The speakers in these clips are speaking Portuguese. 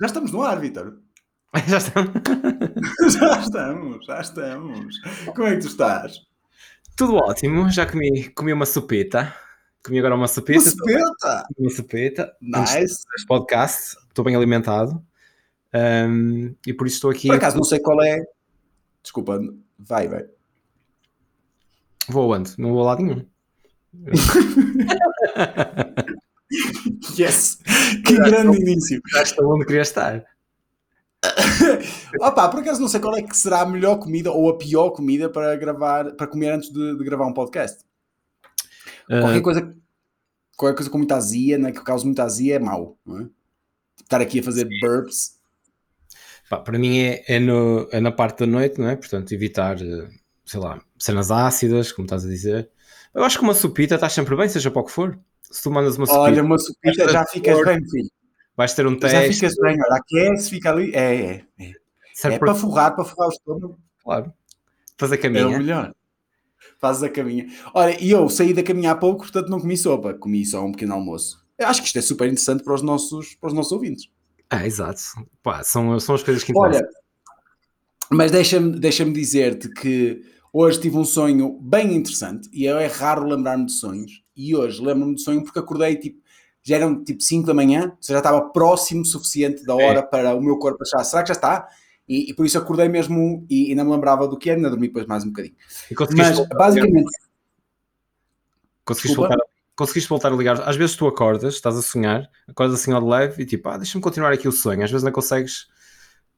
Já estamos no ar, Vitor. Já estamos. já estamos, já estamos. Como é que tu estás? Tudo ótimo, já comi, comi uma sopeta. Comi agora uma sopeta. Uma sopeta? Uma sopeta. Nice. Podcast, estou bem alimentado. Um, e por isso estou aqui. Por acaso não sei qual é. Desculpa, vai, vai. Vou aonde? Não vou a lado nenhum. yes! Que grande início! Estou onde queria estar. Opa, por acaso não sei qual é que será a melhor comida ou a pior comida para gravar, para comer antes de, de gravar um podcast. Uh... Qualquer coisa qualquer coisa com muita azia, né, que causa muita azia é mau, não é? Estar aqui a fazer burps. Pá, para mim é, é, no, é na parte da noite, não é? Portanto, evitar, sei lá, cenas ácidas, como estás a dizer. Eu acho que uma sopita está sempre bem, seja para o que for. Se tu mandas uma sopita. Olha, uma sopita já ficas bem, filho. Vais ter um teste. Já ficas bem, olha, aquece, fica ali. É, é. É, é para forrar, para forrar o estômago. Claro. Fazer caminha. É o melhor. Fazes a caminha. Olha, e eu saí da caminha há pouco, portanto não comi sopa. Comi só um pequeno almoço. Eu acho que isto é super interessante para os nossos, para os nossos ouvintes. Ah, exato. Pá, são, são as coisas que interessam. Olha, mas deixa-me deixa dizer-te que hoje tive um sonho bem interessante e é raro lembrar-me de sonhos. E hoje lembro-me de sonho porque acordei tipo já eram tipo 5 da manhã, ou seja, já estava próximo o suficiente da hora é. para o meu corpo achar, será que já está? E, e, por isso acordei mesmo e, e não me lembrava do que era, ainda dormi depois mais um bocadinho. Mas voltar, basicamente. Conseguiste voltar, conseguiste voltar a ligar. Às vezes tu acordas, estás a sonhar, acordas assim ao de leve e tipo, ah, deixa-me continuar aqui o sonho. Às vezes não consegues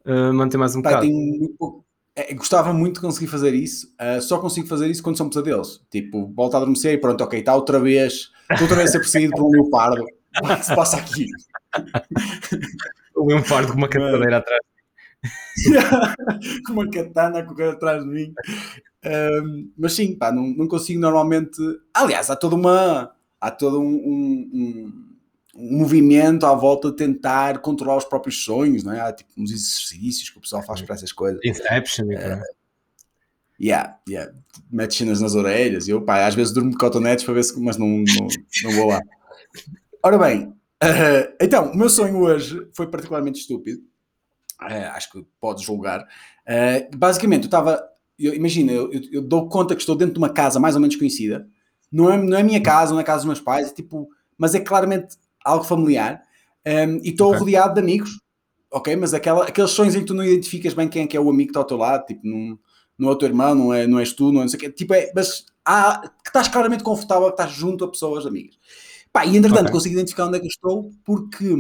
uh, manter mais um Pai, bocado. Muito, é, gostava muito de conseguir fazer isso, uh, só consigo fazer isso quando são pesadelos. Tipo, volta a adormecer e pronto, ok, está outra vez, estou outra vez a ser perseguido por um leopardo. O que se passa aqui? o leopardo com uma catadeira atrás com uma katana a correr atrás de mim. Um, mas sim, pá, não, não consigo normalmente. Aliás, há toda uma. Há todo um, um, um, movimento à volta de tentar controlar os próprios sonhos, não é? Há tipo uns exercícios que o pessoal faz para essas coisas. Inception, uh, Yeah, yeah. Mete chinas nas orelhas. E eu, pá, às vezes durmo de cotonetes para ver se. Mas não, não, não vou lá. Ora bem, uh, então, o meu sonho hoje foi particularmente estúpido. Uh, acho que pode julgar. Uh, basicamente, eu estava. Imagina, eu, eu, eu, dou conta que estou dentro de uma casa mais ou menos conhecida. Não é, não é a minha casa, não é a casa dos meus pais, é tipo, mas é claramente algo familiar. Um, e estou okay. rodeado de amigos, ok? Mas aquela, aqueles sonhos em que tu não identificas bem quem é que é o amigo que está ao teu lado, tipo, não, não é o teu irmão, não, é, não és tu, não é não sei o quê. Tipo, é, mas há, que estás claramente confortável, que estás junto a pessoas amigas. Pá, e entretanto okay. consigo identificar onde é que estou porque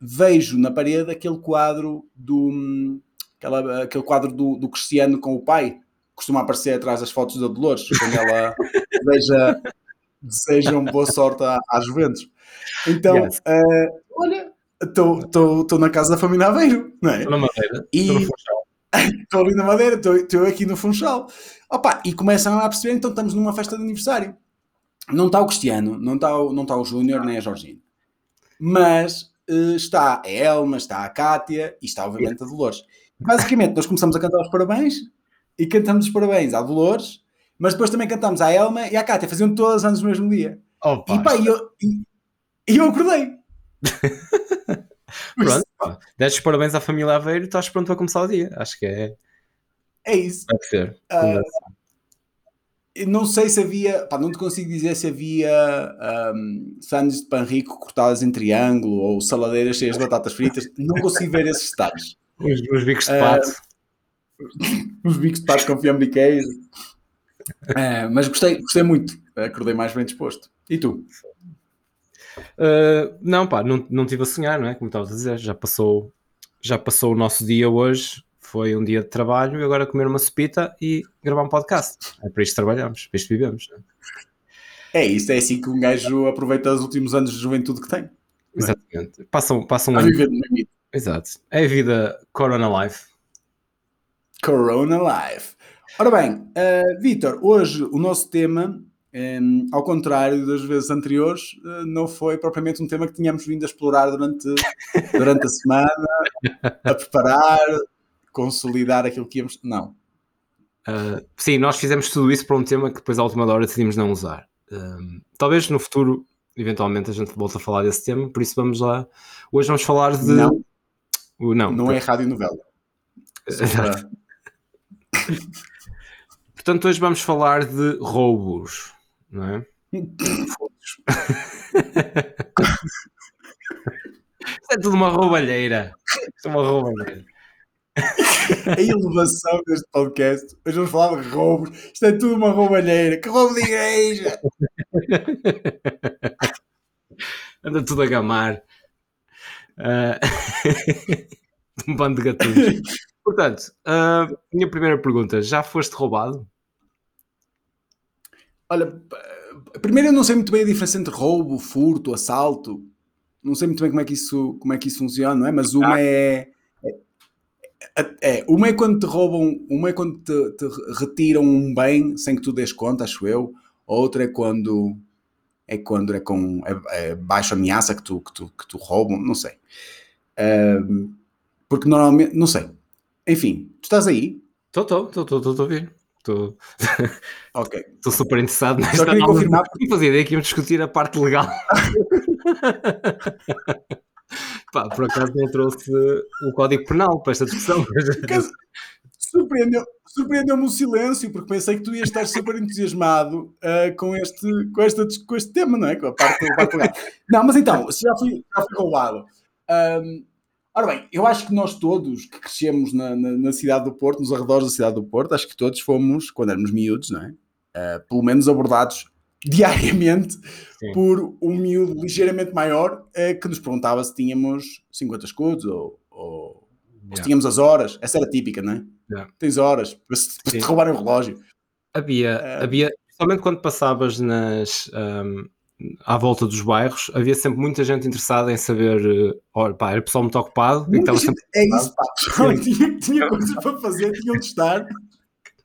vejo na parede aquele quadro do aquela, aquele quadro do, do Cristiano com o pai costuma aparecer atrás das fotos da Dolores quando ela deseja, desejam boa sorte à, à Juventus. Então yes. uh, olha. estou na casa da família Aveiro não é? Estou na Madeira e estou ali na Madeira estou aqui no Funchal. Opa, e começam a perceber então estamos numa festa de aniversário. Não está o Cristiano não está o, não está o Júnior nem a Jorginho. Mas uh, está a Elma, está a Kátia e está obviamente a Dolores. Basicamente, nós começamos a cantar os parabéns e cantamos os parabéns à Dolores, mas depois também cantamos à Elma e à Kátia, faziam todos os anos no mesmo dia. Opa. E pá, eu, e, e eu acordei. pronto, pá. Destes parabéns à família Aveiro, estás pronto para começar o dia. Acho que é. É isso. Vai ser. Uh, não sei se havia, pá, não te consigo dizer se havia um, sandes de pão rico cortadas em triângulo ou saladeiras cheias de batatas fritas. Não consigo ver esses detalhes. Os, os bicos de pato. Uh, os bicos de pato com fiambre e queijo. Uh, mas gostei, gostei muito. Acordei mais bem disposto. E tu? Uh, não, pá, não, não tive a sonhar, não é? Como estavas a dizer, já passou, já passou o nosso dia hoje foi um dia de trabalho e agora comer uma sopita e gravar um podcast. É para isto trabalhamos, para isto vivemos. É? é isso, é assim que um gajo aproveita os últimos anos de juventude que tem. Exatamente. Passam, passam um ano. Exato. É a vida Corona Life. Corona Life. Ora bem, uh, Vitor, hoje o nosso tema, um, ehm, ao contrário das vezes anteriores, uh, não foi propriamente um tema que tínhamos vindo a explorar durante, durante a semana, a preparar, consolidar aquilo que íamos. Não. Uh, sim, nós fizemos tudo isso para um tema que depois à última hora decidimos não usar. Um, talvez no futuro eventualmente a gente volta a falar desse tema, por isso vamos lá. Hoje vamos falar de. Não. O- não, Não é rádio novela. Para- Portanto, hoje vamos falar de roubos, não é? Isto é tudo uma roubalheira. Isto é uma roubalheira. A elevação deste podcast. Hoje vamos falar de roubos. Isto é tudo uma roubalheira. Que roubo de igreja! Anda tudo a gamar. Ah, um bando de gatunos. Portanto, ah, minha primeira pergunta: já foste roubado? Olha, primeiro eu não sei muito bem a diferença entre roubo, furto, assalto. Não sei muito bem como é que isso, como é que isso funciona, não é? Mas uma é, é, é- Uma é quando te roubam, uma é quando te, te retiram um bem sem que tu des conta, acho eu. Outra é quando é quando é com é, é baixa ameaça que tu, que, tu, que tu roubam, não sei. Ahm, porque normalmente, não sei. Enfim, tu estás aí? Estou, estou, estou, estou, estou a ouvir. Estou Ok. estou super interessado nesta Só queria confirmar. Não fazia ideia que íamos discutir a parte legal. Pá, por acaso não trouxe o código penal para esta discussão. Caso- Surpreendeu- Surpreendeu-me o silêncio, porque pensei que tu ias estar super entusiasmado ah, com, este, com, esta, com este tema, não é? Com a parte, a parte legal. Não, mas então, já fui, já fui roubado. Ahm, ora bem, eu acho que nós todos que crescemos na, na, na cidade do Porto, nos arredores da cidade do Porto, acho que todos fomos, quando éramos miúdos, não é? Ah, pelo menos abordados diariamente Sim. por um miúdo ligeiramente maior eh, que nos perguntava se tínhamos 50 escudos ou, ou se Yeah. tínhamos as horas. Essa era típica, não é? Yeah. Tens horas para se- para te roubarem o relógio. Havia, Ah. havia, principalmente quando passavas nas, ahm, à volta dos bairros, havia sempre muita gente interessada em saber. eh, olha, pá, era pessoal muito ocupado Muita estava gente- sempre. é isso, pá. Pessoal, tinha, tinha coisas para fazer, tinham de estar.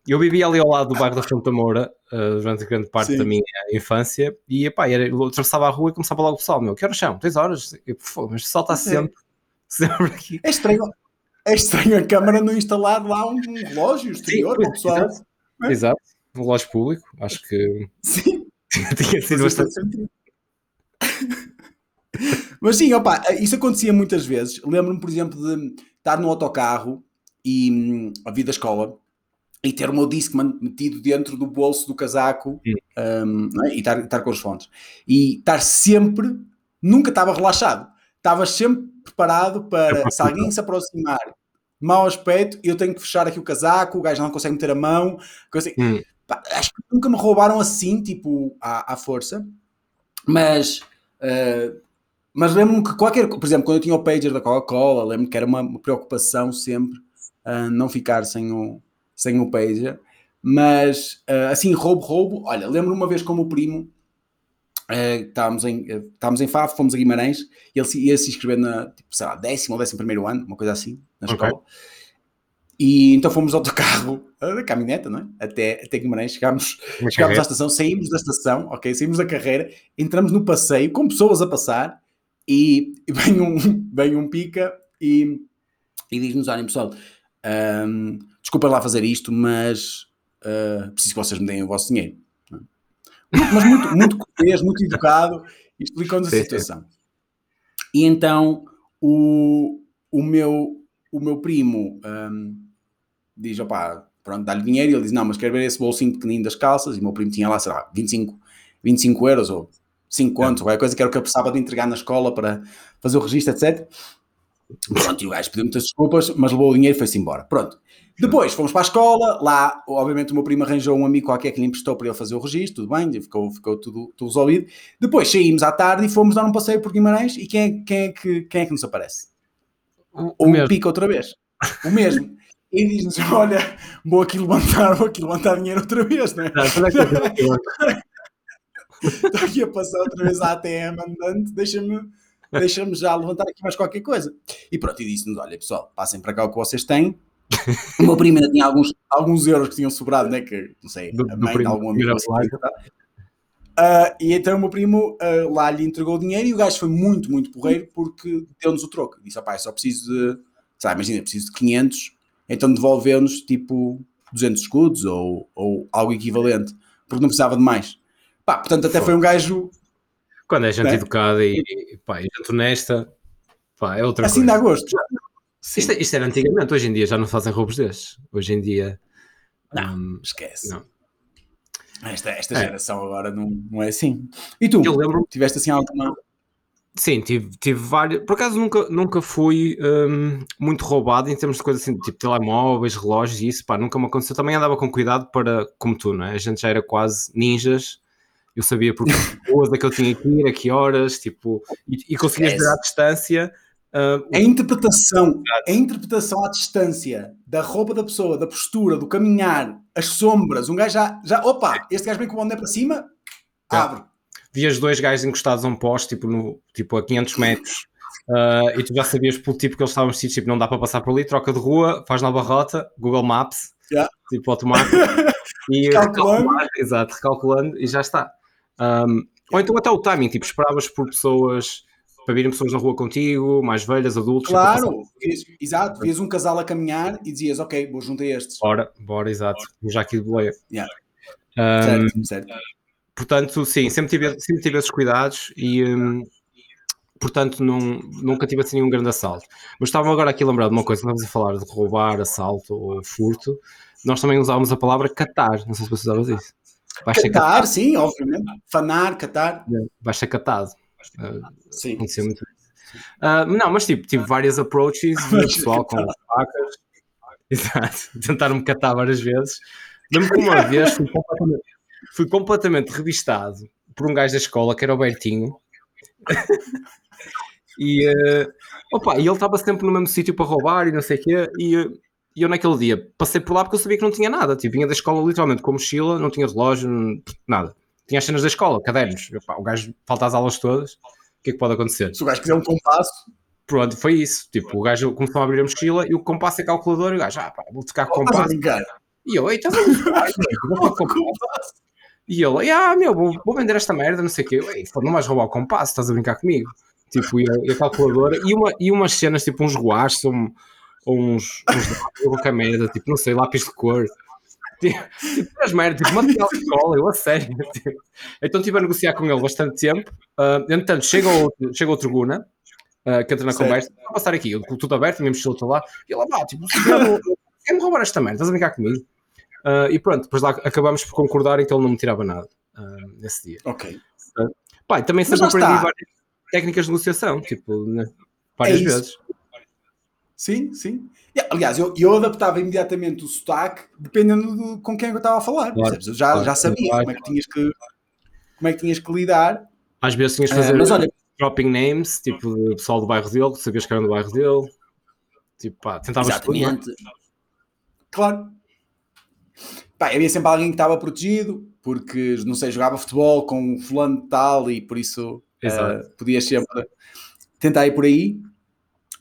Eu vivia ali ao lado do bairro da Fonte Moura ah, durante grande parte Sim. da minha infância e epá, era, eu atravessava a rua e começava logo o pessoal: Meu, que horas são? Tens horas? Eu, "Pô, mas o pessoal está É. sempre, sempre aqui. É estranho, é estranho a câmara não instalar lá um, relógio exterior para o pessoal. exato. Exato, um relógio público, acho que Sim, tinha sido Mas bastante. sentido. Mas sim, opa, isso acontecia muitas vezes. Lembro-me, por exemplo, de estar no autocarro e hum, a vir da escola e ter o meu Discman metido dentro do bolso do casaco hum, não é? e estar, com os fones. E estar sempre, nunca estava relaxado. Estava sempre preparado para, se alguém se aproximar, mau aspecto, eu tenho que fechar aqui o casaco, o gajo não consegue meter a mão. Coisa assim. Hum. Acho que nunca me roubaram assim, tipo, à, à força. Mas, eh, mas lembro-me que qualquer, por exemplo, quando eu tinha o pager da Coca-Cola, lembro-me que era uma, uma preocupação sempre ah, não ficar sem o, sem o pager. Mas, ah, assim, roubo, roubo. Olha, lembro-me uma vez com o primo, eh, estávamos, em, eh, estávamos em Faf, fomos a Guimarães, e ele se- ia se inscrever na, tipo, sei lá, décimo ou décimo primeiro ano, uma coisa assim, na Ok. escola. E então fomos ao autocarro, da caminhoneta, não é? Até, até Guimarães, chegámos, Uma chegámos à estação, saímos da estação, ok? Saímos da carreira, entramos no passeio com pessoas a passar e, e vem, um, vem um pica e, e diz-nos: olhem, pessoal, ahm, desculpem lá fazer isto, mas ah, preciso que vocês me deem o vosso dinheiro. é? Mas muito, muito cortês, muito educado, explicou-nos a situação. E então o, o, meu, o meu primo ahm, diz: opá, pronto, dá-lhe dinheiro. E ele diz: não, mas quero ver esse bolsinho pequenino das calças. E o meu primo tinha lá, sei lá, 25, 25 euros ou 5 contos, ou qualquer coisa que era o que eu precisava de entregar na escola para fazer o registro, etc. Pronto, e o gajo pediu muitas desculpas, mas levou o dinheiro e foi-se embora. Pronto. Depois fomos para a escola, lá, obviamente, o meu primo arranjou um amigo qualquer que lhe emprestou para ele fazer o registro, tudo bem, ficou, ficou tudo, tudo resolvido. Depois saímos à tarde e fomos dar um passeio por Guimarães. E quem é, quem é, que, quem é que nos aparece? O, Ou mesmo. pica outra vez. O mesmo. E diz-nos: Olha, vou aqui levantar, vou aqui levantar dinheiro outra vez, não é? É Estou aqui a passar outra vez a ATM andante, deixa-me deixa já levantar aqui mais qualquer coisa. E pronto, e disse-nos: Olha, pessoal, passem para cá o que vocês têm. O meu primo ainda tinha alguns, alguns euros que tinham sobrado, né? Que não sei, Do- a mãe de algum amigo. Ah, e então o meu primo ah, lá lhe entregou o dinheiro e o gajo foi muito, muito porreiro porque deu-nos o troco. Disse: opá, só preciso de, sabe, imagina, preciso de 500, então devolveu-nos tipo 200 escudos ou, ou algo equivalente, porque não precisava de mais. Pá, portanto, até foi um gajo Quando é gente Né? educada e, pá, e gente honesta, pá, é outra Assim coisa. dá gosto. Isto, isto era antigamente, hoje em dia já não fazem roubos destes. Hoje em dia. Não, hum, esquece. não. Esta, esta É. geração agora não, não é assim. E tu? Eu lembro Tiveste assim alguma. Sim, tive, tive vários. Por acaso nunca, nunca fui hum, muito roubado em termos de coisas assim, tipo telemóveis, relógios e isso, pá, nunca me aconteceu. Também andava com cuidado para, como tu, não é? A gente já era quase ninjas. Eu sabia por que é que eu tinha que ir, a que horas, tipo, e, e conseguia Esquece. ver à distância. hum, A interpretação, a interpretação à distância da roupa da pessoa, da postura, do caminhar, as sombras, um gajo já, já opa, este gajo vem com o boné para cima, É. abre. Vias dois gajos encostados a um poste, tipo, no, tipo a 500 metros, ah, e tu já sabias pelo tipo que eles estavam vestidos, tipo, não dá para passar por ali, troca de rua, faz nova rota, Google Maps, Yeah. tipo, automático, e Calculando. recalcular, exato, recalculando, e já está. Um, ou então até o timing, tipo, esperavas por pessoas, para virem pessoas na rua contigo, mais velhas, adultos, passar- Claro, vias, exato, vias um casal a caminhar e dizias, ok, vou junto a estes. Bora, bora, exato, vou já aqui de boleia. Yeah. Um, Certo, certo. Portanto, sim, sempre tive, sempre tive esses cuidados e, hum, portanto, nunca tive assim nenhum grande assalto. Mas estava agora aqui a lembrar de uma coisa, estávamos a falar de roubar, assalto ou furto, nós também usávamos a palavra catar, não sei se você usavas isso. Vais catado, Catar, sim, obviamente. Fanar, catar, vais ser catado. Ah, sim. aconteceu muito. Ah, não, mas tipo, tive várias approaches, ser pessoal com facas, exato, tentaram-me catar várias vezes. Lembro que uma vez fui completamente, fui completamente revistado por um gajo da escola que era o Bertinho. e, eh, opa, e ele estava sempre no mesmo sítio para roubar e não sei o quê. E, e eu naquele dia passei por lá porque eu sabia que não tinha nada. Tipo, vinha da escola literalmente com mochila, não tinha relógio, não- nada. Tinha as cenas da escola, cadernos. Opá, o gajo falta às aulas todas. O que é que pode acontecer? Se o gajo quiser um compasso, Pronto, foi isso. Tipo, o gajo começou a abrir a mochila e o compasso é calculador e o gajo, ah pá, vou tocar com a compasso. E eu, eita, vou tocar, vou tocar com compasso. E ele, ah, meu, vou, vou vender esta merda, não sei o quê. Pô, não vais roubar o compasso, estás a brincar comigo. Tipo, e a, e a calculadora, e, uma, e umas cenas, tipo, uns guachos, ou, um- ou uns, uns qualquer merda, tipo, não sei, lápis de cor. Tipo, tipo as merdas, tipo, material de escola, eu a sério. Tipo. Então estive a negociar com ele bastante tempo. Uh, entretanto, chega outro, chega outro Guna, uh, que entra na Certo. conversa, vou passar aqui, eu tudo aberto, mochila está lá, e ele, ah, tipo, quer-me quer roubar esta merda, estás a brincar comigo? Uh, e pronto, depois lá acabámos por concordar em que ele não me tirava nada uh, nesse dia. Ok. Pá, e também Mas sempre aprendi está. várias técnicas de negociação, tipo, né, várias É vezes. Sim, sim. Aliás, eu, eu adaptava imediatamente o sotaque dependendo de com quem eu estava a falar. Claro? Eu já, claro. já sabia Claro. como é que tinhas que como é que tinhas que lidar. Às vezes tinhas Ah, fazer mas olha, dropping names, tipo, de pessoal do bairro dele, que sabias que eram do bairro dele. Tipo, pá, tentavas não é? exatamente. Claro. Pá, havia sempre alguém que estava protegido, porque, não sei, jogava futebol com um fulano de tal e por isso podias sempre tentar ir por aí.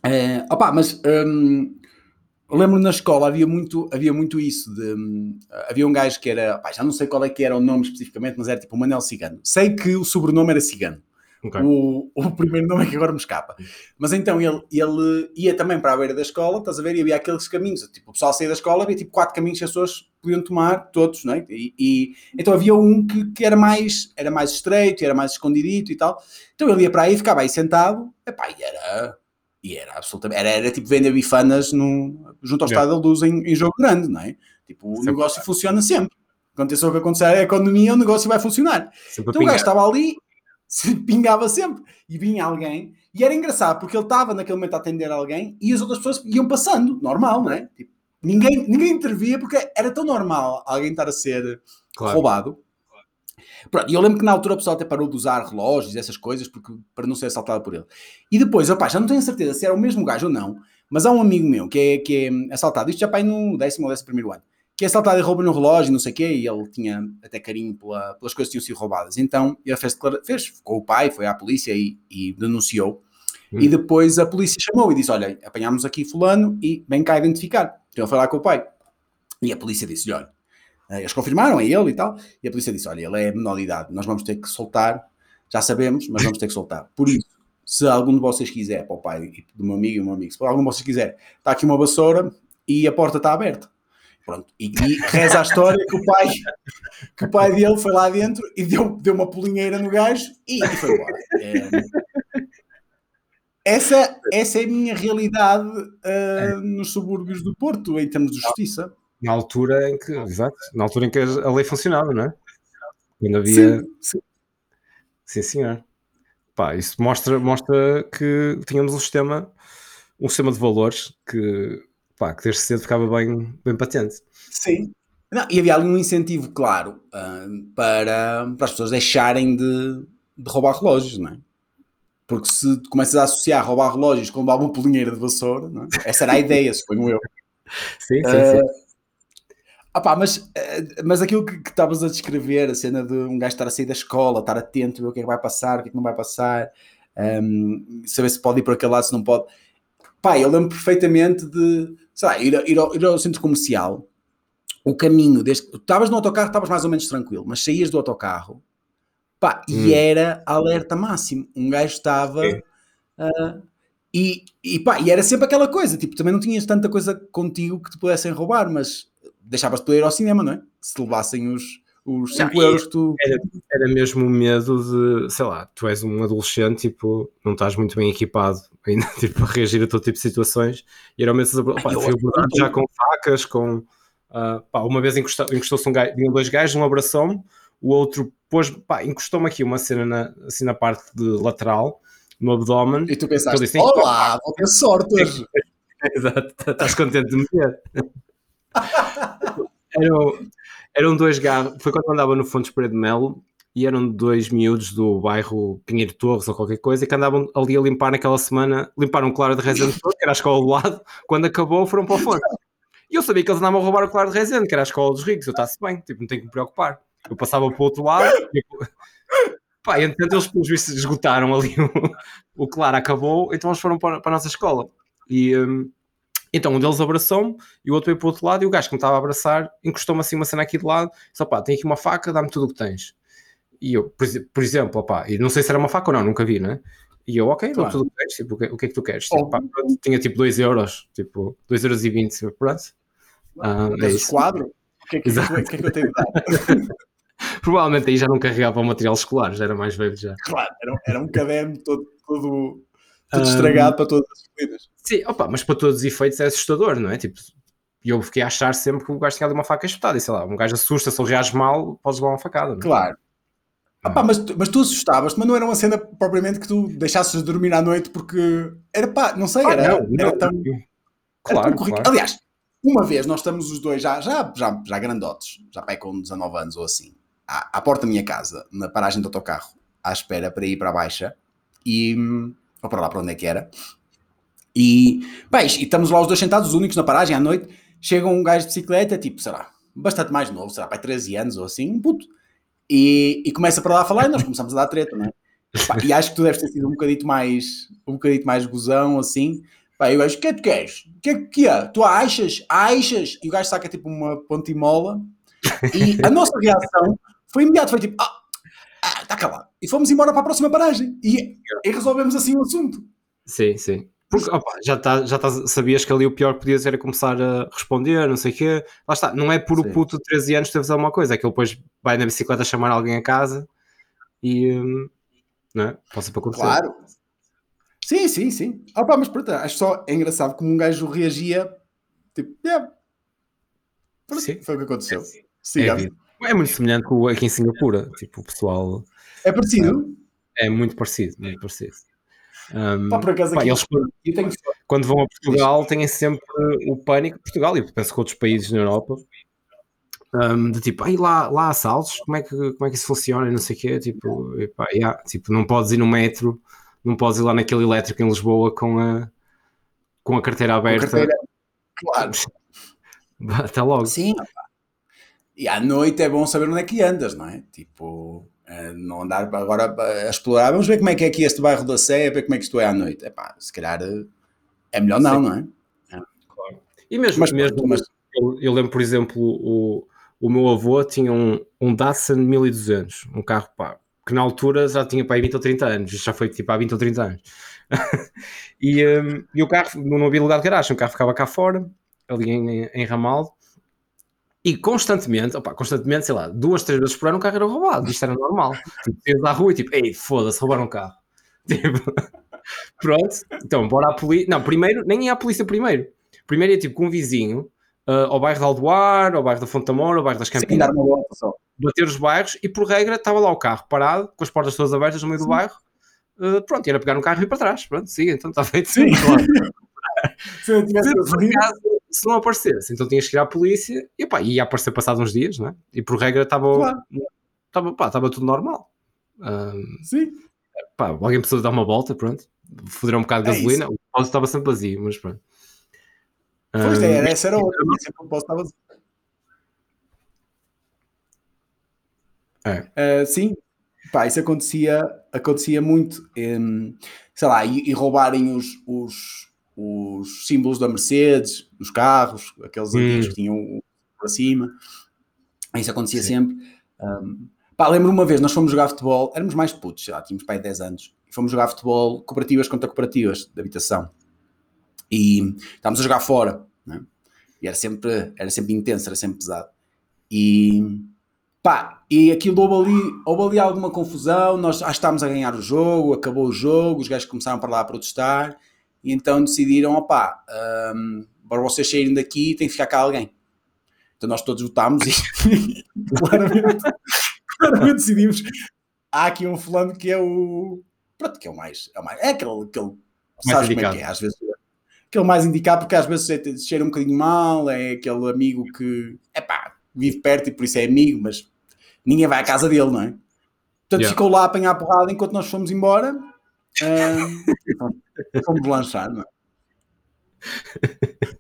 Eh, opá, mas eu lembro na escola havia muito, havia muito isso de hum, havia um gajo que era, já não sei qual é que era o nome especificamente, mas era tipo o Manel Cigano. Sei que o sobrenome era Cigano. Ok. O, o primeiro nome é que agora me escapa. Mas então ele, ele ia também para a beira da escola, estás a ver? E havia aqueles caminhos, tipo, o pessoal saía da escola, havia tipo quatro caminhos que as pessoas podiam tomar, todos, não é? E, e- então havia um que, que era, mais, era mais estreito, era mais escondidito e tal. Então ele ia para aí, ficava aí sentado, epá, e era, e era absolutamente, era, era tipo vender bifanas no, junto ao Yeah. Estado da Luz em, em jogo grande, não é? Tipo, o Sempre. negócio funciona sempre. Aconteça o que acontecer, a economia, o negócio vai funcionar. Sempre Então o gajo estava ali, se pingava sempre, e vinha alguém, e era engraçado, porque ele estava naquele momento a atender alguém, e as outras pessoas iam passando, normal, não é? Tipo, ninguém, ninguém intervia, porque era tão normal alguém estar a ser Claro. roubado. Pronto, e eu lembro que na altura o pessoal até parou de usar relógios e essas coisas, porque, para não ser assaltado por ele. E depois, opá, já não tenho certeza se era o mesmo gajo ou não, mas há um amigo meu que é, que é assaltado, isto já vai no décimo ou décimo primeiro ano, que é assaltado e rouba no relógio, não sei o quê, e ele tinha até carinho pela- pelas coisas que tinham sido roubadas. Então ele fez, fez com o pai, foi à polícia e, e denunciou. Hum. E depois a polícia chamou e disse: Olha, apanhámos aqui Fulano e vem cá identificar. Então ele foi lá com o pai. E a polícia disse: Olha, eh, eles confirmaram, é ele e tal. E a polícia disse: Olha, ele é menor de idade, nós vamos ter que soltar, já sabemos, mas vamos ter que soltar. Por isso, se algum de vocês quiser, para o pai do meu amigo e o meu amigo, se algum de vocês quiser, está aqui uma vassoura e a porta está aberta. Pronto. E, e reza a história que o pai, que o pai dele foi lá dentro e deu, deu uma pulinheira no gajo e, e foi embora. É, essa, essa é a minha realidade uh, nos subúrbios do Porto, em termos de justiça. Na altura em que, exato, na altura em que a lei funcionava, não é? Quando havia. Sim, sim. sim senhor. Pá, isso mostra, mostra que tínhamos um sistema, um sistema de valores que, pá, que desde cedo ficava bem, bem patente. Sim. Não, e havia ali um incentivo, claro, uh, para, para as pessoas deixarem de, de roubar relógios, não é? Porque se começas a associar roubar relógios com uma pulinheira de vassoura, é? essa era a ideia, suponho eu. Sim, sim, sim. Uh, opá, mas, mas aquilo que estavas a descrever, a cena de um gajo estar a sair da escola, estar atento, ver o que é que vai passar, o que é que não vai passar, um, saber se pode ir para aquele lado, se não pode. Pá, eu lembro perfeitamente de, sei lá, ir, ir, ao, ir ao centro comercial, o caminho, desde, estavas no autocarro, estavas mais ou menos tranquilo, mas saías do autocarro Pá, hum. e era alerta máximo. Um gajo estava. Uh, e, e, pá, e era sempre aquela coisa, tipo, também não tinhas tanta coisa contigo que te pudessem roubar, mas deixavas-te poder ir ao cinema, não é? Se levassem os, os 5 euros que tu. Era, era mesmo o medo de, sei lá, tu és um adolescente, tipo, não estás muito bem equipado ainda, tipo, a reagir a todo tipo de situações, e era o medo de, pá, fui abordado já com facas, com. Uh, pá, uma vez encostou-se um gajo, vinham dois gajos, um abraçou-me, o outro pôs, pá, encostou-me aqui uma cena na, assim na parte de lateral, no abdômen. E tu pensaste, disse, olá, vou ter sorte hoje. Exato, estás contente de me ver. eram, eram dois garros, foi quando andava no Fontes Pereira de Melo e eram dois miúdos do bairro Pinheiro Torres ou qualquer coisa que andavam ali a limpar naquela semana, limparam o claro de Rezende que era a escola do lado, quando acabou foram para o Fonte. E eu sabia que eles andavam a roubar o claro de Rezende, que era a escola dos ricos, eu está-se bem, tipo, não tenho que me preocupar. Eu passava para o outro lado. E, pá, entretanto, eles, pelos vistos, esgotaram ali o, o claro, acabou, então eles foram para, para a nossa escola. E um, então um deles abraçou-me e o outro veio para o outro lado. E o gajo que me estava a abraçar encostou-me assim uma cena aqui de lado. Só pá, tem aqui uma faca, dá-me tudo o que tens. E eu, por, por exemplo, opá, e não sei se era uma faca ou não, nunca vi, né? E eu, ok, claro. tudo o que tens, tipo, o que, o que é que tu queres? Tipo, pá, tinha tipo 2 euros, tipo 2 euros e 20, pronto. Ah, é isso. quadro? O que é que, que, é que eu tenho de dar? Provavelmente aí já não carregava o material escolar, já era mais velho já. Claro, era, era um caderno todo, todo, todo um, estragado para todas as coisas. Sim, opa, mas para todos os efeitos é assustador, não é? Tipo, e eu fiquei a achar sempre que o gajo tinha ali uma faca espetada, e sei lá, um gajo assusta, se ele reage mal, podes levar uma facada. Não é? Claro. Ah, mas, mas tu assustavas mas não era uma cena propriamente que tu deixasses de dormir à noite porque era pá, não sei, ah, era, não, era não, tão. Claro, era tão claro. Aliás, uma vez nós estamos os dois já, já, já, já grandotes, já pai com 19 anos ou assim, à, à, porta da minha casa, na paragem do autocarro, à espera para ir para a baixa, e, ou para lá para onde é que era, e, bem, e estamos lá os dois sentados, os únicos na paragem à noite, chega um gajo de bicicleta, tipo, será, bastante mais novo, será, pai, 13 anos ou assim, um puto, e, e começa para lá a falar e nós começamos a dar treta, não é? e acho que tu deves ter sido um bocadito mais, um bocadito mais gozão, assim, Pá, e o gajo, o que é que tu queres? O que é que é? Tu achas? Achas? E o gajo saca tipo uma pontimola e a nossa reação foi imediata, foi tipo, ah, ah, está calado. E fomos embora para a próxima paragem e, e resolvemos assim o assunto. Sim, sim. Porque opa, já, tá, já tá, sabias que ali o pior que podias era começar a responder, não sei o quê. Lá está, não é por Sim. o puto de 13 anos ter alguma coisa, é que ele depois vai na bicicleta chamar alguém a casa e. Hum, não é? Passa para acontecer. Claro, Sim, sim, sim. Ah, pá, mas pronto, acho só engraçado como um gajo reagia. Tipo, yeah. Pronto, sim. Foi o que aconteceu. É, é, muito semelhante com aqui em Singapura. Tipo, o pessoal. É parecido? É, é muito parecido, muito parecido. Um, pá, por acaso pá, aqui, eles, tenho... quando vão a Portugal, têm sempre o pânico. Portugal, e penso que outros países na Europa. Um, de tipo, aí lá, lá há assaltos, como é, que, como é que isso funciona? Não sei o quê. Tipo, epá, yeah, tipo, não podes ir no metro não podes ir lá naquele elétrico em Lisboa com a, com a carteira aberta. A carteira, claro. Até logo. Sim. E à noite é bom saber onde é que andas, não é? Tipo, eh, não andar agora a explorar. Vamos ver como é que é aqui este bairro da Sé, ver como é que isto é à noite. É pá, se calhar eh, é melhor não, Sim. não é? é? Claro. E mesmo, mas, mesmo mas... Eu, eu, lembro, por exemplo, o, o meu avô tinha um, um Datsun 1200, um carro pá, que na altura já tinha para aí 20 ou 30 anos, já foi tipo há 20 ou 30 anos. e, um, e o carro não havia lugar de garagem, o carro ficava cá fora, ali em, em Ramaldo, E constantemente, opa, constantemente, sei lá, duas, três vezes por ano o carro era roubado. Isto era normal. Tipo, ias à rua e tipo, ei, foda-se, roubaram o carro. Tipo, pronto, então bora à polícia. Não, primeiro, nem ia à polícia primeiro. Primeiro ia tipo com um vizinho uh, ao bairro de Aldoar, ao bairro da Fonte Amor, ao bairro das Campinas. Bater os bairros e por regra estava lá o carro parado, com as portas todas abertas no meio Sim. do bairro. Uh, pronto, era pegar um carro e ir para trás. Pronto, sim, então está feito. Sim, claro. se, eu tivesse se, não aparecesse, então tinhas que ir à polícia e pá, ia aparecer passado uns dias, não é? E por regra estava claro. pá, tudo normal. Um, sim. Pá, alguém precisou dar uma volta, pronto. Foder um bocado de é gasolina, isso. o posto estava sempre vazio, mas pronto. Pois é, era, essa era outra, sempre o estava vazio. É. Uh, sim, pá, isso acontecia, acontecia muito, um, sei lá, e, e roubarem os, os, os, símbolos da Mercedes, os carros, aqueles hum. antigos que tinham para cima, isso acontecia Sim. sempre. Um, pá, lembro uma vez, nós fomos jogar futebol, éramos mais putos, já tínhamos pai 10 anos, fomos jogar futebol cooperativas contra cooperativas de habitação. E estávamos a jogar fora, né? e era sempre, era sempre intenso, era sempre pesado. E Pá, e aquilo houve ali, houve ali alguma confusão, nós que estávamos a ganhar o jogo, acabou o jogo, os gajos começaram para lá a protestar, e então decidiram, opá, um, para vocês saírem daqui tem que ficar cá alguém. Então nós todos votámos e claramente, claramente decidimos, há aqui um fulano que é o, pronto, que é o mais, é, o mais, é aquele, aquele sabes como é que é, às vezes, aquele mais indicado, porque às vezes é, cheira um bocadinho mal, é aquele amigo que, é pá, vive perto e por isso é amigo, mas ninguém vai à casa dele, não é? Portanto, yeah. ficou lá a apanhar a porrada enquanto nós fomos embora. Um, fomos lançar, não é?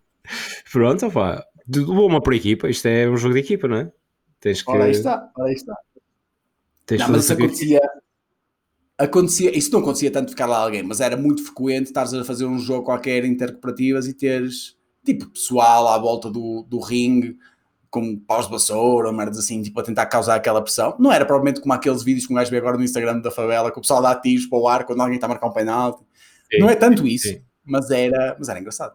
Pronto, pá. Uma por equipa, isto é um jogo de equipa, não é? Tens que... Ora aí está, ora aí está. Tens não, mas isso acontecia, acontecia, isso não acontecia tanto ficar lá alguém, mas era muito frequente estares a fazer um jogo qualquer intercooperativas e teres tipo pessoal à volta do, do ringue com paus de vassoura, merdas assim, tipo, a tentar causar aquela pressão. Não era provavelmente como aqueles vídeos que um gajo vê agora no Instagram da favela, que o pessoal dá tiros para o ar quando alguém está a marcar um penalti. Sim, não é tanto isso, sim. mas era, mas era engraçado.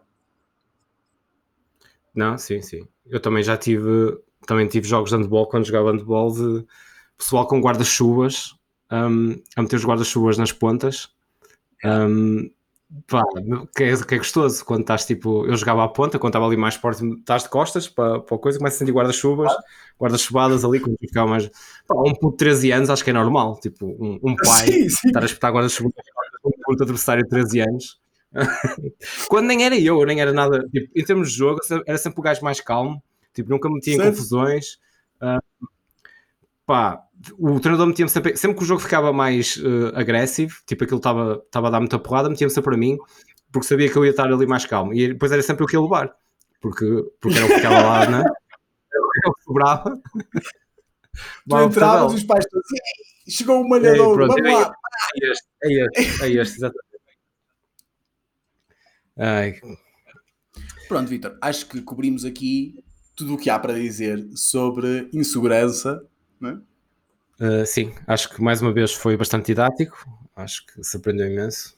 Não, sim, sim. Eu também já tive, também tive jogos de handball quando jogava handball de pessoal com guarda-chuvas um, a meter os guarda-chuvas nas pontas. Um, Pá, que é, que é gostoso quando estás tipo, eu jogava à ponta, quando estava ali mais próximo, estás de costas para, para a coisa, começa a sentir guarda-chuvas, guarda-chuvadas ali, quando ficava mais. Pá, um puto de 13 anos acho que é normal, tipo, um, um pai sim, sim. estar a espetar guarda-chuvas com um puto adversário de 13 anos. quando nem era eu, nem era nada, tipo, em termos de jogo, era sempre o gajo mais calmo, tipo, nunca metia em confusões. Uh, pá, o treinador metia-me sempre, sempre que o jogo ficava mais uh, agressivo, tipo aquilo estava a dar muita porrada, metia-me sempre para mim, porque sabia que eu ia estar ali mais calmo. E depois era sempre o que ia levar, porque, porque era o que ficava lá, né? Era o que sobrava. Tu entravas os pais todos, chegou o malhador, vamos é lá. É este, é este, é este, exatamente. Ai. Pronto, Vitor, acho que cobrimos aqui tudo o que há para dizer sobre insegurança, não é? Uh, sim, acho que mais uma vez foi bastante didático, acho que se aprendeu imenso.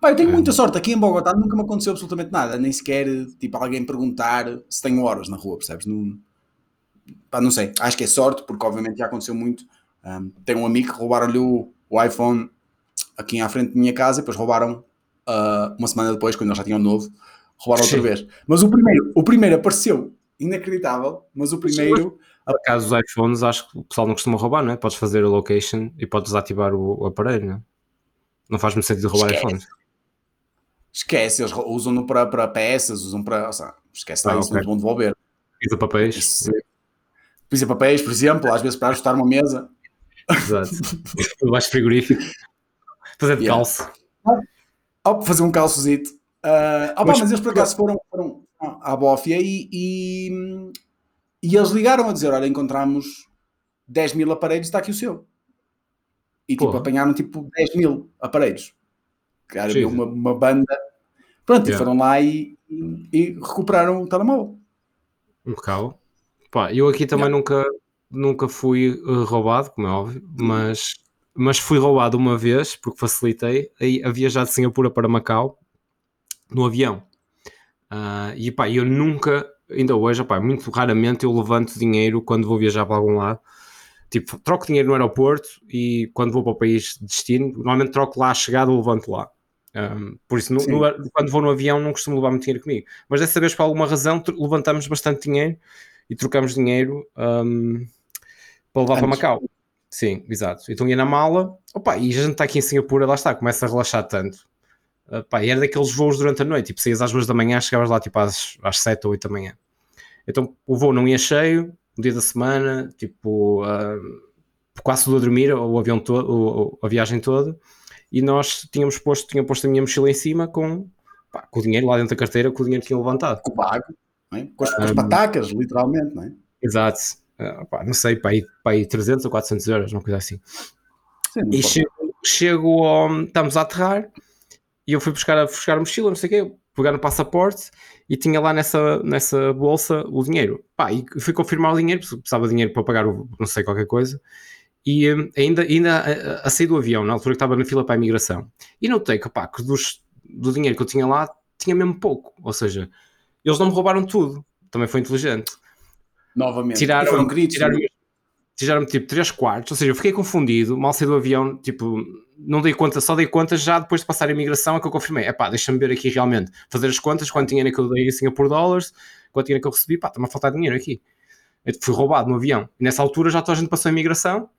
Pá, eu tenho muita sorte, aqui em Bogotá nunca me aconteceu absolutamente nada, nem sequer tipo alguém perguntar se tenho horas na rua, percebes? Não, pá, não sei, acho que é sorte, porque obviamente já aconteceu muito. Um, tenho um amigo que roubaram-lhe o, o, iPhone aqui à frente da minha casa e depois roubaram uh, uma semana depois, quando ele já tinha um novo, roubaram outra vez. Mas o primeiro, o primeiro apareceu, inacreditável, mas o primeiro por acaso, os iPhones, acho que o pessoal não costuma roubar, não é? Podes fazer a location e podes desativar o, o aparelho, não é? Não faz muito sentido roubar esquece. iPhones. Esquece, eles usam-no para, peças, usam para. Seja, esquece lá, ah, isso okay. não vão devolver. Pisa papéis. Pisa papéis, por exemplo, às vezes para ajustar uma mesa. Exato. Baixo frigorífico. Fazer de yeah. calço. Oh, fazer um calçozito. Uh, mas, mas eles por acaso foram, foram à bófia e, e e eles ligaram a dizer: Olha, encontramos 10 mil aparelhos, está aqui o seu. E tipo, apanharam tipo 10 mil aparelhos. Cara, havia uma, uma, banda. Pronto, yeah. e foram lá e, e, e, recuperaram o telemóvel. Um bocado. Pá, eu aqui também yeah. nunca, nunca fui uh, roubado, como é óbvio, mas, mas fui roubado uma vez, porque facilitei, a, a viajar de Singapura para Macau no avião. Uh, e pá, eu nunca ainda hoje, opa, muito raramente eu levanto dinheiro quando vou viajar para algum lado. Tipo, troco dinheiro no aeroporto e quando vou para o país de destino, normalmente troco lá a chegada ou levanto lá. Um, por isso, no, no, quando vou no avião, não costumo levar muito dinheiro comigo. Mas dessa vez, por alguma razão, levantamos bastante dinheiro e trocamos dinheiro um, para levar Antes. para Macau. Sim, exato. Então ia na mala, opa, e a gente está aqui em Singapura, lá está, começa a relaxar tanto. Uh, e era daqueles voos durante a noite, tipo, saías às duas da manhã, chegavas lá tipo às, às 7 ou 8 da manhã. Então o voo não ia cheio, no dia da semana, tipo, uh, quase tudo a dormir, o avião todo, a viagem toda e nós tínhamos posto, tinha posto a minha mochila em cima com, pá, com o dinheiro lá dentro da carteira, com o dinheiro que tinha levantado. Com o pago, é? com, as, com as um, patacas, literalmente, não é? Exato. Uh, pá, não sei, para aí, para aí 300 ou 400 euros, uma coisa assim. Sim, e chego, chego ao, estamos a aterrar e eu fui buscar a, buscar a mochila, não sei o quê, pegar no passaporte e tinha lá nessa, nessa bolsa o dinheiro. Pá, e fui confirmar o dinheiro, porque precisava de dinheiro para pagar o, não sei, qualquer coisa. E um, ainda, ainda a, a, sair do avião, na altura que estava na fila para a imigração, e notei que, pá, que dos, do dinheiro que eu tinha lá tinha mesmo pouco, ou seja, eles não me roubaram tudo, também foi inteligente. Novamente, tiraram, tiraram, tiraram tipo 3 quartos, ou seja, eu fiquei confundido, mal saí do avião, tipo, não dei conta, só dei conta já depois de passar a imigração é que eu confirmei, é pá, deixa-me ver aqui realmente, fazer as contas, quanto dinheiro é que eu dei em Singapore dólares, quanto dinheiro é que eu recebi, pá, está-me a faltar dinheiro aqui. Eu fui roubado no avião. E nessa altura já toda a gente passou a imigração,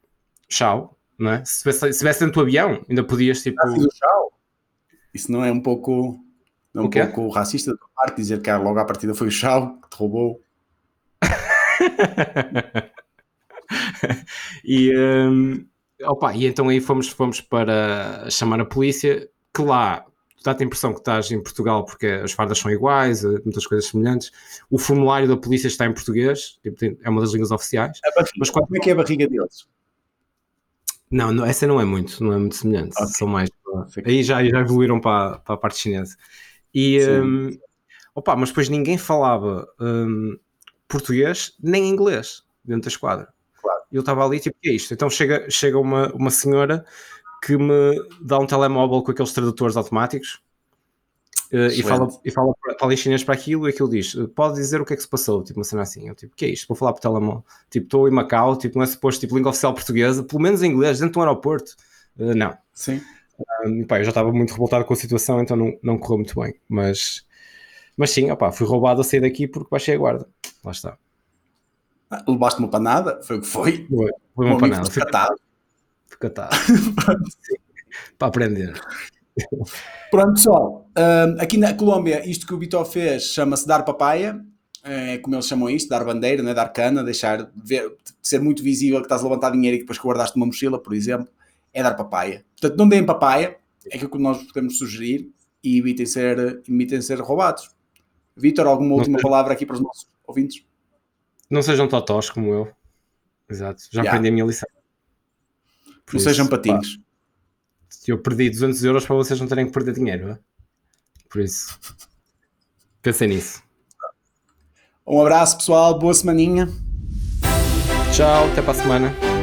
tchau, não é? Se estivesse dentro do avião, ainda podias tipo. Ah, tchau. Isso não é um pouco, não é um pouco racista da parte dizer que logo à partida foi o chau que te roubou. e, um, opa, e então aí fomos, fomos para chamar a polícia, que lá dá-te a impressão que estás em Portugal porque as fardas são iguais, eh, muitas coisas semelhantes. O formulário da polícia está em português, tipo, é uma das línguas oficiais. mas quando... Como é que é a barriga deles? Não, não, essa não é muito, não é muito semelhante. Okay. São mais. Aí já, já evoluíram para, para a parte chinesa. E um, opa, mas depois ninguém falava um, português nem inglês dentro da esquadra. Eu estava ali, tipo, que é isto? Então chega, chega uma, uma senhora que me dá um telemóvel com aqueles tradutores automáticos Uh, e fala, e fala, fala em chinês para aquilo e aquilo diz: pode dizer o que é que se passou? Tipo, uma cena assim. Eu tipo, o que é isto? Vou falar por telemóvel. Tipo, estou em Macau, tipo, não é suposto tipo língua oficial portuguesa, pelo menos em inglês, dentro de um aeroporto. Uh, não. Sim. Um, pá, eu já estava muito revoltado com a situação, então não, não correu muito bem. Mas, mas sim, opá, fui roubado a sair daqui porque baixei a guarda. Lá está. Ah, levaste uma panada? Foi o que foi? Foi, foi uma panada. Fui catado. Fui catado. para aprender. Pronto, pessoal. Uh, aqui na Colômbia, isto que o Vitor fez chama-se dar papaya. É como eles chamam isto, dar bandeira, né? dar cana, deixar ver, ser muito visível que estás a levantar dinheiro e que depois que guardaste uma mochila, por exemplo, é dar papaya. Portanto, não deem papaya, é aquilo que nós podemos sugerir e evitem ser, evitem ser roubados. Vitor, alguma última palavra aqui para os nossos ouvintes? Não sejam totós como eu. Exato, já yeah. aprendi a minha lição. Por não isso, sejam patinhos. Pá eu perdi 200 euros para vocês não terem que perder dinheiro. É? Por isso, pensem nisso. Um abraço, pessoal. Boa semaninha. Tchau, até para a semana.